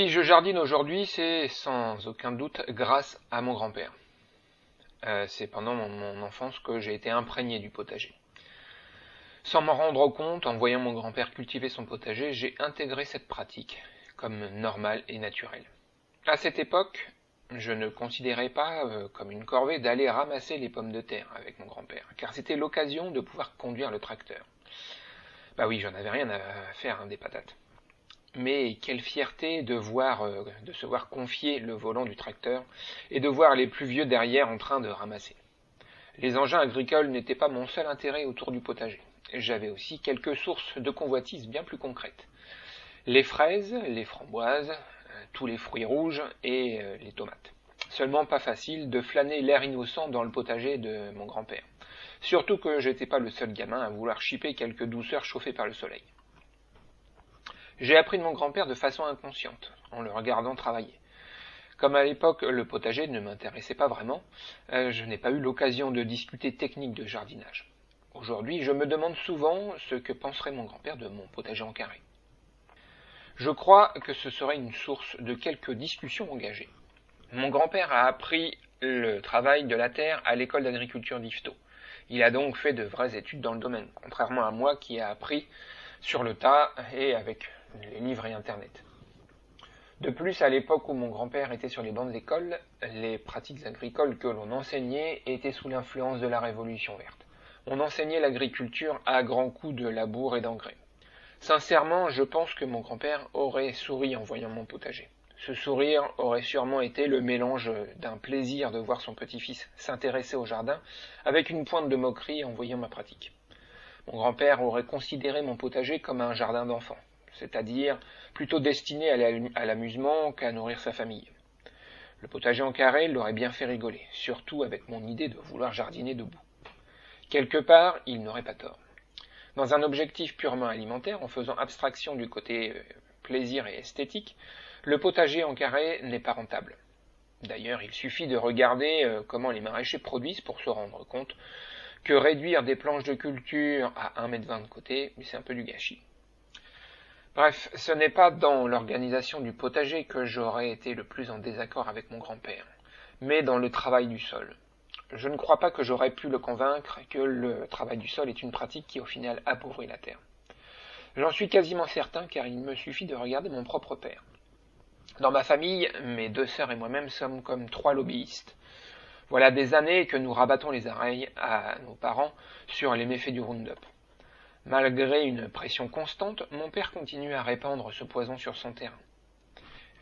Si je jardine aujourd'hui, c'est sans aucun doute grâce à mon grand-père. Euh, c'est pendant mon, enfance que j'ai été imprégné du potager. Sans m'en rendre compte, en voyant mon grand-père cultiver son potager, j'ai intégré cette pratique comme normale et naturelle. À cette époque, je ne considérais pas euh, comme une corvée d'aller ramasser les pommes de terre avec mon grand-père, car c'était l'occasion de pouvoir conduire le tracteur. Bah oui, j'en avais rien à faire hein, des patates. Mais quelle fierté de voir, euh, de se voir confier le volant du tracteur et de voir les plus vieux derrière en train de ramasser. Les engins agricoles n'étaient pas mon seul intérêt autour du potager. J'avais aussi quelques sources de convoitise bien plus concrètes. Les fraises, les framboises, euh, tous les fruits rouges et euh, les tomates. Seulement pas facile de flâner l'air innocent dans le potager de mon grand-père. Surtout que j'étais pas le seul gamin à vouloir chipper quelques douceurs chauffées par le soleil. J'ai appris de mon grand-père de façon inconsciente, en le regardant travailler. Comme à l'époque le potager ne m'intéressait pas vraiment, euh, je n'ai pas eu l'occasion de discuter technique de jardinage. Aujourd'hui, je me demande souvent ce que penserait mon grand-père de mon potager en carré. Je crois que ce serait une source de quelques discussions engagées. Mon grand-père a appris le travail de la terre à l'école d'agriculture d'Ifto. Il a donc fait de vraies études dans le domaine, contrairement à moi qui ai appris sur le tas et avec les livres et Internet. De plus, à l'époque où mon grand-père était sur les bancs d'école, les pratiques agricoles que l'on enseignait étaient sous l'influence de la Révolution verte. On enseignait l'agriculture à grands coups de labour et d'engrais. Sincèrement, je pense que mon grand-père aurait souri en voyant mon potager. Ce sourire aurait sûrement été le mélange d'un plaisir de voir son petit-fils s'intéresser au jardin avec une pointe de moquerie en voyant ma pratique. Mon grand-père aurait considéré mon potager comme un jardin d'enfants c'est-à-dire plutôt destiné à l'amusement qu'à nourrir sa famille. Le potager en carré l'aurait bien fait rigoler, surtout avec mon idée de vouloir jardiner debout. Quelque part, il n'aurait pas tort. Dans un objectif purement alimentaire, en faisant abstraction du côté euh, plaisir et esthétique, le potager en carré n'est pas rentable. D'ailleurs, il suffit de regarder euh, comment les maraîchers produisent pour se rendre compte que réduire des planches de culture à 1,20 m de côté, c'est un peu du gâchis. Bref, ce n'est pas dans l'organisation du potager que j'aurais été le plus en désaccord avec mon grand-père, mais dans le travail du sol. Je ne crois pas que j'aurais pu le convaincre que le travail du sol est une pratique qui au final appauvrit la terre. J'en suis quasiment certain car il me suffit de regarder mon propre père. Dans ma famille, mes deux sœurs et moi-même sommes comme trois lobbyistes. Voilà des années que nous rabattons les oreilles à nos parents sur les méfaits du Roundup. Malgré une pression constante, mon père continue à répandre ce poison sur son terrain.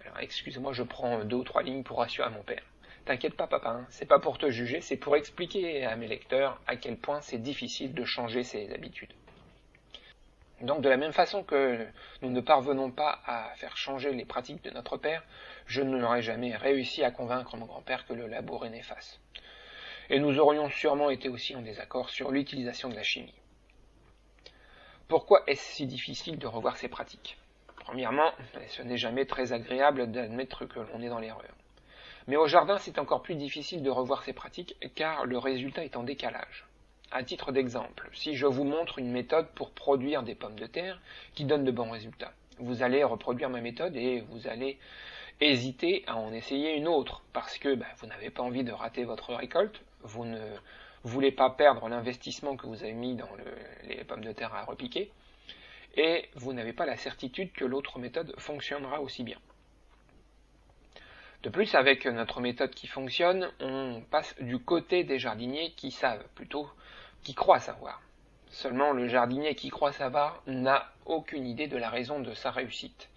Alors excuse-moi, je prends deux ou trois lignes pour rassurer mon père. T'inquiète pas, papa, hein, c'est pas pour te juger, c'est pour expliquer à mes lecteurs à quel point c'est difficile de changer ses habitudes. Donc de la même façon que nous ne parvenons pas à faire changer les pratiques de notre père, je n'aurais jamais réussi à convaincre mon grand-père que le labour est néfaste. Et nous aurions sûrement été aussi en désaccord sur l'utilisation de la chimie. Pourquoi est-ce si difficile de revoir ces pratiques? Premièrement, ce n'est jamais très agréable d'admettre que l'on est dans l'erreur. Mais au jardin, c'est encore plus difficile de revoir ces pratiques car le résultat est en décalage. À titre d'exemple, si je vous montre une méthode pour produire des pommes de terre qui donne de bons résultats, vous allez reproduire ma méthode et vous allez hésiter à en essayer une autre parce que ben, vous n'avez pas envie de rater votre récolte, vous ne voulez pas perdre l'investissement que vous avez mis dans les pommes de terre à repiquer, et vous n'avez pas la certitude que l'autre méthode fonctionnera aussi bien. De plus, avec notre méthode qui fonctionne, on passe du côté des jardiniers qui savent, plutôt qui croient savoir. Seulement, le jardinier qui croit savoir n'a aucune idée de la raison de sa réussite.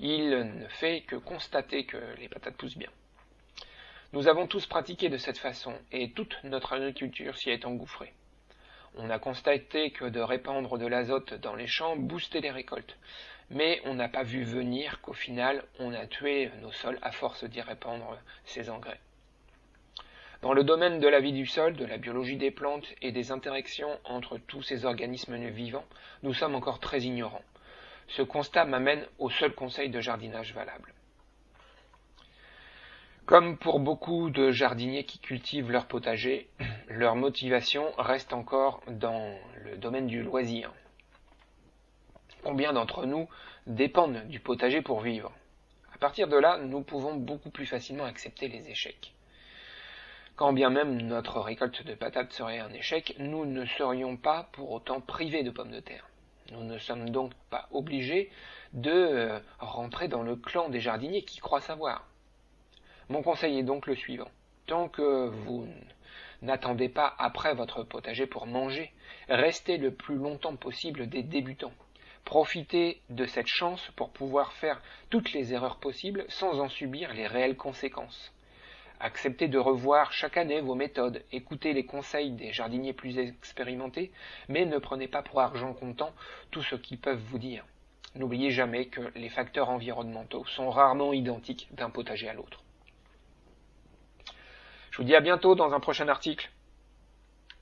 Il ne fait que constater que les patates poussent bien. Nous avons tous pratiqué de cette façon, et toute notre agriculture s'y est engouffrée. On a constaté que de répandre de l'azote dans les champs boostait les récoltes, mais on n'a pas vu venir qu'au final on a tué nos sols à force d'y répandre ces engrais. Dans le domaine de la vie du sol, de la biologie des plantes et des interactions entre tous ces organismes vivants, nous sommes encore très ignorants. Ce constat m'amène au seul conseil de jardinage valable. Comme pour beaucoup de jardiniers qui cultivent leur potager, leur motivation reste encore dans le domaine du loisir. Combien d'entre nous dépendent du potager pour vivre? À partir de là, nous pouvons beaucoup plus facilement accepter les échecs. Quand bien même notre récolte de patates serait un échec, nous ne serions pas pour autant privés de pommes de terre. Nous ne sommes donc pas obligés de euh, rentrer dans le clan des jardiniers qui croient savoir. Mon conseil est donc le suivant. Tant que vous n'attendez pas après votre potager pour manger, restez le plus longtemps possible des débutants. Profitez de cette chance pour pouvoir faire toutes les erreurs possibles sans en subir les réelles conséquences. Acceptez de revoir chaque année vos méthodes, écoutez les conseils des jardiniers plus expérimentés, mais ne prenez pas pour argent comptant tout ce qu'ils peuvent vous dire. N'oubliez jamais que les facteurs environnementaux sont rarement identiques d'un potager à l'autre. Je vous dis à bientôt dans un prochain article.